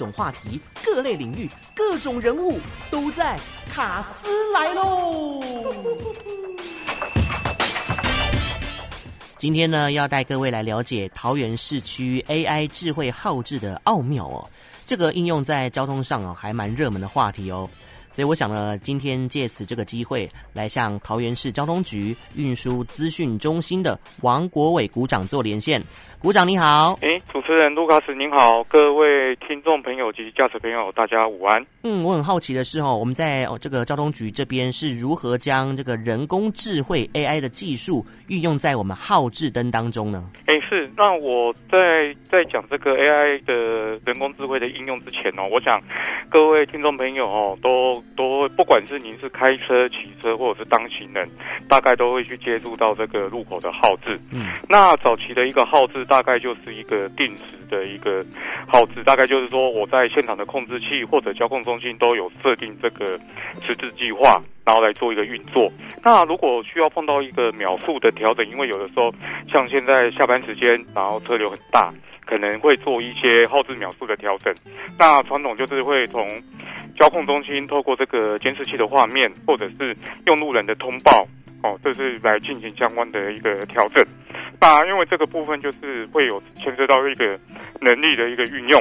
种话题、各类领域、各种人物都在卡斯来喽。今天呢，要带各位来了解桃园市区 AI 智慧号志的奥妙哦。这个应用在交通上哦，还蛮热门的话题哦。所以我想呢，今天借此这个机会，来向桃园市交通局运输资讯中心的王国伟股长做连线。股长你好，哎，主持人卢卡斯您好，各位听众朋友及驾驶朋友，大家午安。嗯，我很好奇的是哦，我们在哦这个交通局这边是如何将这个人工智慧 AI 的技术运用在我们号志灯当中呢？哎，是，那我在在讲这个 AI 的人工智慧的应用之前哦，我想各位听众朋友哦，都都不管是您是开车、骑车，或者是当行人，大概都会去接触到这个路口的号志。嗯，那早期的一个号志。大概就是一个定时的一个号志，大概就是说我在现场的控制器或者交控中心都有设定这个时制计划，然后来做一个运作。那如果需要碰到一个秒数的调整，因为有的时候像现在下班时间，然后车流很大，可能会做一些后置秒数的调整。那传统就是会从交控中心透过这个监视器的画面，或者是用路人的通报。哦，这是来进行相关的一个调整。那因为这个部分就是会有牵涉到一个能力的一个运用，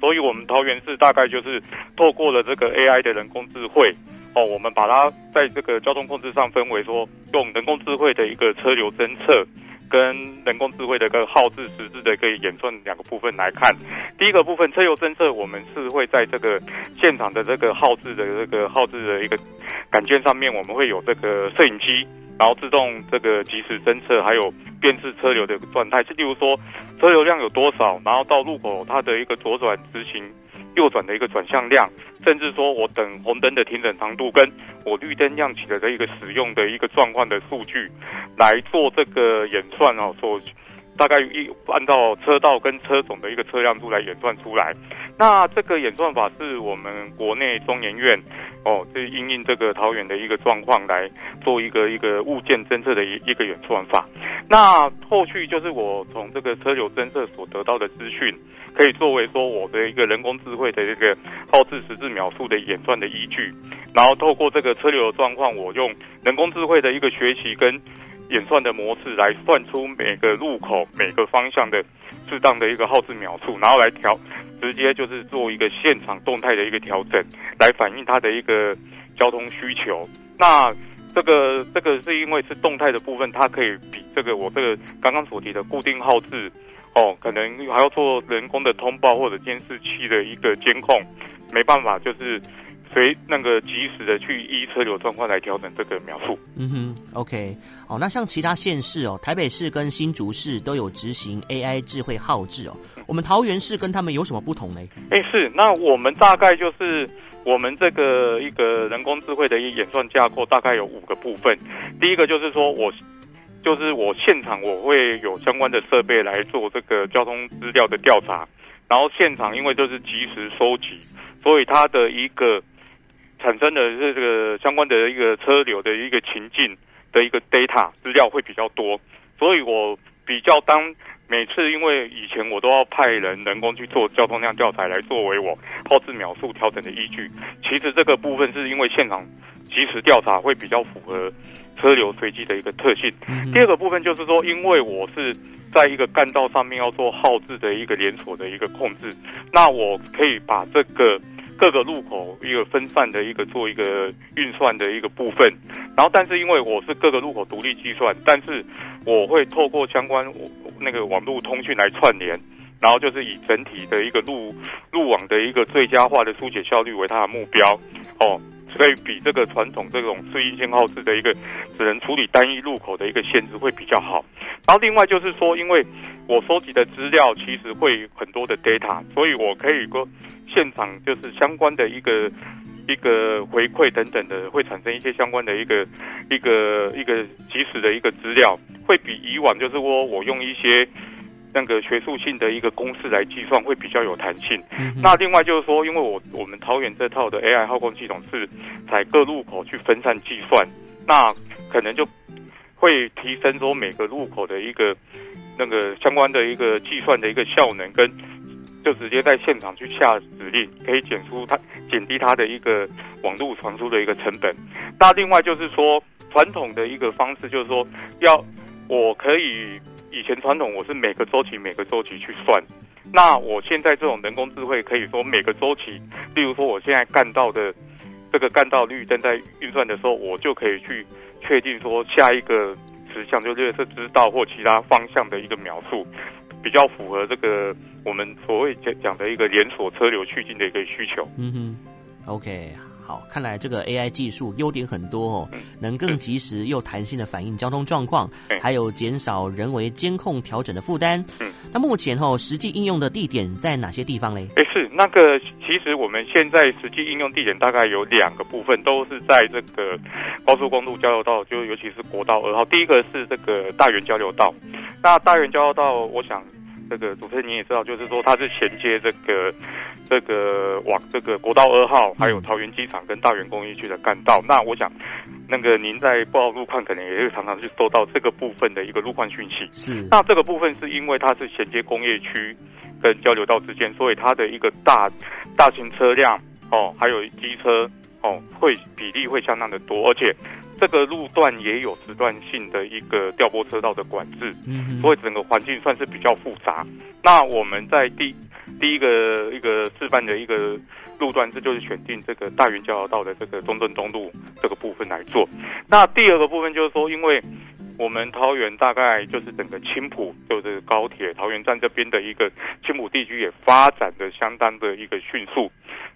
所以我们桃园市大概就是透过了这个 AI 的人工智慧，哦，我们把它在这个交通控制上分为说，用人工智慧的一个车流侦测。跟人工智慧的一个号志实质的可以演算两个部分来看，第一个部分车流侦测，我们是会在这个现场的这个号志的这个号志的一个杆件上面，我们会有这个摄影机，然后自动这个及时侦测，还有辨识车流的状态，就例如说车流量有多少，然后到路口它的一个左转直行。右转的一个转向量，甚至说我等红灯的停等长度，跟我绿灯亮起的这一个使用的一个状况的数据，来做这个演算哦，做大概一按照车道跟车种的一个车辆数来演算出来。那这个演算法是我们国内中研院哦，是因应这个桃园的一个状况来做一个一个物件侦测的一一个演算法。那后续就是我从这个车流侦测所得到的资讯，可以作为说我的一个人工智慧的这个号志时制秒数的演算的依据，然后透过这个车流的状况，我用人工智慧的一个学习跟演算的模式来算出每个路口每个方向的适当的一个号志秒数，然后来调，直接就是做一个现场动态的一个调整，来反映它的一个交通需求。那这个这个是因为是动态的部分，它可以比这个我这个刚刚所提的固定号志。哦，可能还要做人工的通报或者监视器的一个监控，没办法，就是随那个及时的去依车流状况来调整这个描述。嗯哼，OK，哦，那像其他县市哦，台北市跟新竹市都有执行 AI 智慧号志哦，我们桃园市跟他们有什么不同呢？哎，是，那我们大概就是我们这个一个人工智慧的一个演算架构，大概有五个部分。第一个就是说我。就是我现场我会有相关的设备来做这个交通资料的调查，然后现场因为就是及时收集，所以它的一个产生的这个相关的一个车流的一个情境的一个 data 资料会比较多，所以我比较当每次因为以前我都要派人人工去做交通量调查来作为我号志秒数调整的依据，其实这个部分是因为现场及时调查会比较符合。车流随机的一个特性。第二个部分就是说，因为我是在一个干道上面要做号志的一个连锁的一个控制，那我可以把这个各个路口一个分散的一个做一个运算的一个部分。然后，但是因为我是各个路口独立计算，但是我会透过相关那个网络通讯来串联，然后就是以整体的一个路路网的一个最佳化的疏解效率为它的目标。哦。所以比这个传统这种次音信号志的一个只能处理单一路口的一个限制会比较好。然后另外就是说，因为我收集的资料其实会很多的 data，所以我可以说现场就是相关的一个一个回馈等等的，会产生一些相关的一个一个一个及时的一个资料，会比以往就是说我用一些。那个学术性的一个公式来计算会比较有弹性。嗯、那另外就是说，因为我我们桃园这套的 AI 耗控系统是在各路口去分散计算，那可能就会提升说每个路口的一个那个相关的一个计算的一个效能跟就直接在现场去下指令，可以减出它减低它的一个网络传输的一个成本。那另外就是说，传统的一个方式就是说，要我可以以前传统我是每个周期每个周期去算，那我现在这种人工智慧可以说每个周期，例如说我现在干道的这个干道绿灯在运算的时候，我就可以去确定说下一个指向就列车知道或其他方向的一个描述。比较符合这个我们所谓讲讲的一个连锁车流趋近的一个需求。嗯哼，OK，好，看来这个 AI 技术优点很多哦，能更及时又弹性的反映交通状况，还有减少人为监控调整的负担。嗯，那目前哦，实际应用的地点在哪些地方嘞？哎，是那个，其实我们现在实际应用地点大概有两个部分，都是在这个高速公路交流道，就尤其是国道二号。第一个是这个大园交流道。那大园交流道，我想这个主持人你也知道，就是说它是衔接这个这个往这个国道二号，还有桃园机场跟大园工业区的干道。那我想，那个您在报路况，可能也会常常去收到这个部分的一个路况讯息。是。那这个部分是因为它是衔接工业区跟交流道之间，所以它的一个大大型车辆哦，还有机车哦，会比例会相当的多，而且。这个路段也有时段性的一个调拨车道的管制，嗯，所以整个环境算是比较复杂。那我们在第第一个一个示范的一个路段，这就是选定这个大园交流道的这个中正东路这个部分来做。那第二个部分就是说，因为我们桃园大概就是整个青浦，就是高铁桃园站这边的一个青浦地区也发展的相当的一个迅速。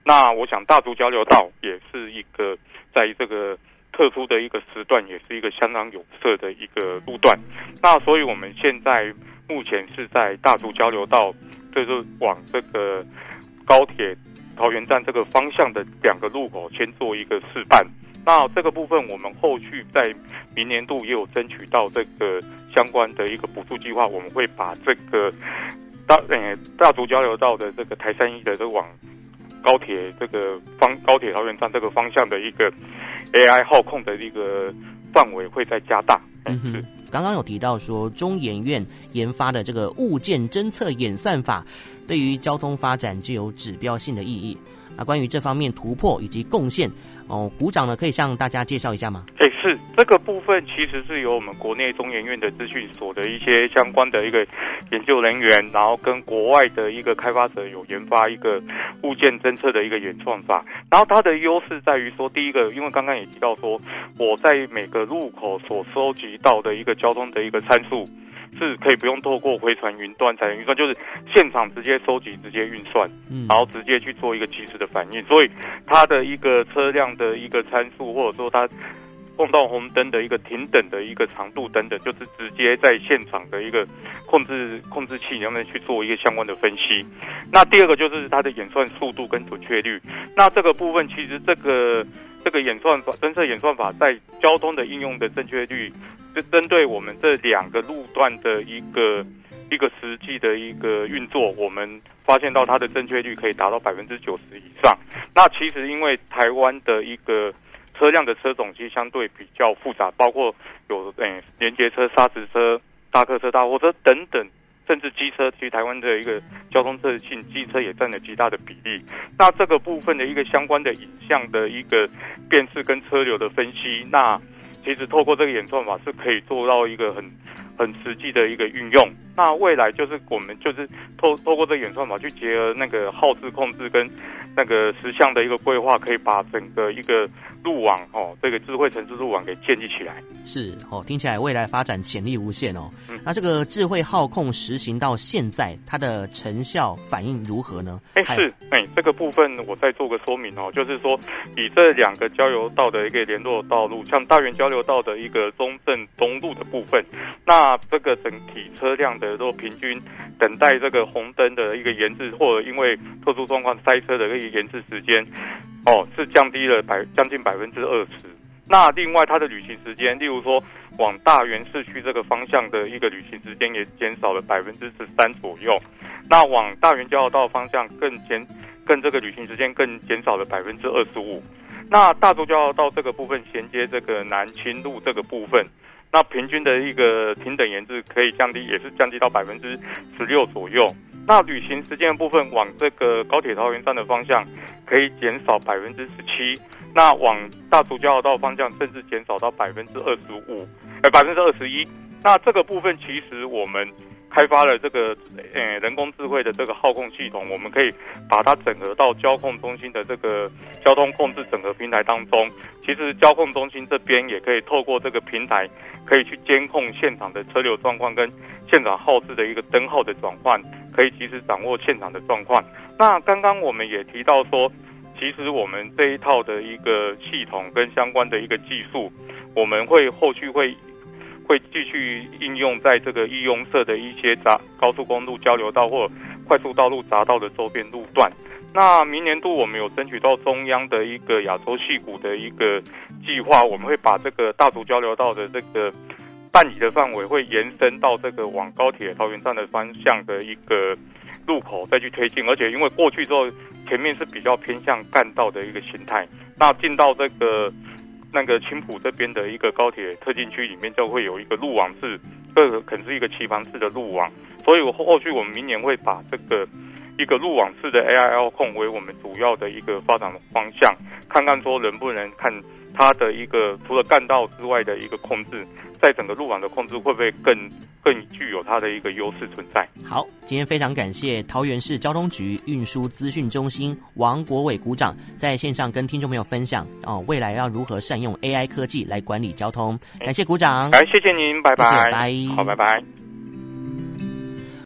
那我想大竹交流道也是一个在这个。特殊的一个时段，也是一个相当有色的一个路段。那所以我们现在目前是在大竹交流道，就是往这个高铁桃园站这个方向的两个路口先做一个示范。那这个部分，我们后续在明年度也有争取到这个相关的一个补助计划，我们会把这个大大竹交流道的这个台三一的这往高铁这个方高铁桃园站这个方向的一个。AI 号控的一个范围会再加大。嗯哼，刚刚有提到说中研院研发的这个物件侦测演算法，对于交通发展具有指标性的意义。那关于这方面突破以及贡献。哦，鼓掌呢，可以向大家介绍一下吗？哎，是这个部分，其实是由我们国内中研院的资讯所的一些相关的一个研究人员，然后跟国外的一个开发者有研发一个物件侦测的一个原创法。然后它的优势在于说，第一个，因为刚刚也提到说，我在每个路口所收集到的一个交通的一个参数。是可以不用透过回传云端才能运算，就是现场直接收集、直接运算，嗯，然后直接去做一个及时的反应。所以它的一个车辆的一个参数，或者说它碰到红灯的一个停等的一个长度等等，就是直接在现场的一个控制控制器上面去做一个相关的分析。那第二个就是它的演算速度跟准确率。那这个部分其实这个。这个演算法，侦测演算法在交通的应用的正确率，是针对我们这两个路段的一个一个实际的一个运作，我们发现到它的正确率可以达到百分之九十以上。那其实因为台湾的一个车辆的车种其实相对比较复杂，包括有诶连接车、砂石车、大客车、大货车等等。甚至机车，其实台湾的一个交通特性，机车也占了极大的比例。那这个部分的一个相关的影像的一个辨识跟车流的分析，那其实透过这个演算法是可以做到一个很很实际的一个运用。那未来就是我们就是透透过这个演算法去结合那个耗资控制跟那个时相的一个规划，可以把整个一个。路网哦，这个智慧城市路网给建立起来是哦，听起来未来发展潜力无限哦。嗯、那这个智慧耗控实行到现在，它的成效反应如何呢？哎，是哎，这个部分我再做个说明哦，就是说以这两个交流道的一个联络道路，像大园交流道的一个中正东路的部分，那这个整体车辆的都平均等待这个红灯的一个延滞，或者因为特殊状况塞车的一个延滞时间。哦，是降低了百将近百分之二十。那另外，它的旅行时间，例如说往大园市区这个方向的一个旅行时间也减少了百分之十三左右。那往大园交流道方向更减，更这个旅行时间更减少了百分之二十五。那大竹交流道这个部分衔接这个南清路这个部分，那平均的一个平等延滞可以降低，也是降低到百分之十六左右。那旅行时间的部分，往这个高铁桃园站的方向可以减少百分之十七，那往大竹交流道方向甚至减少到百分之二十五，呃，百分之二十一。那这个部分其实我们。开发了这个呃人工智慧的这个号控系统，我们可以把它整合到交控中心的这个交通控制整合平台当中。其实交控中心这边也可以透过这个平台，可以去监控现场的车流状况跟现场号志的一个灯号的转换，可以及时掌握现场的状况。那刚刚我们也提到说，其实我们这一套的一个系统跟相关的一个技术，我们会后续会。会继续应用在这个易用社的一些匝高速公路交流道或快速道路匝道的周边路段。那明年度我们有争取到中央的一个亚洲矽谷的一个计划，我们会把这个大竹交流道的这个办理的范围会延伸到这个往高铁桃园站的方向的一个路口再去推进。而且因为过去之后前面是比较偏向干道的一个形态，那进到这个。那个青浦这边的一个高铁特进区里面就会有一个路网是，这个可能是一个棋盘式的路网，所以我后续我们明年会把这个一个路网式的 AI 遥控为我们主要的一个发展方向，看看说能不能看它的一个除了干道之外的一个控制，在整个路网的控制会不会更更具有它的一个优势存在。好，今天非常感谢桃园市交通局运输资讯中心王国伟股长在线上跟听众朋友分享哦，未来要如何善用 AI 科技来管理交通。感谢股长，来谢谢您，拜拜，谢谢拜，好，拜拜。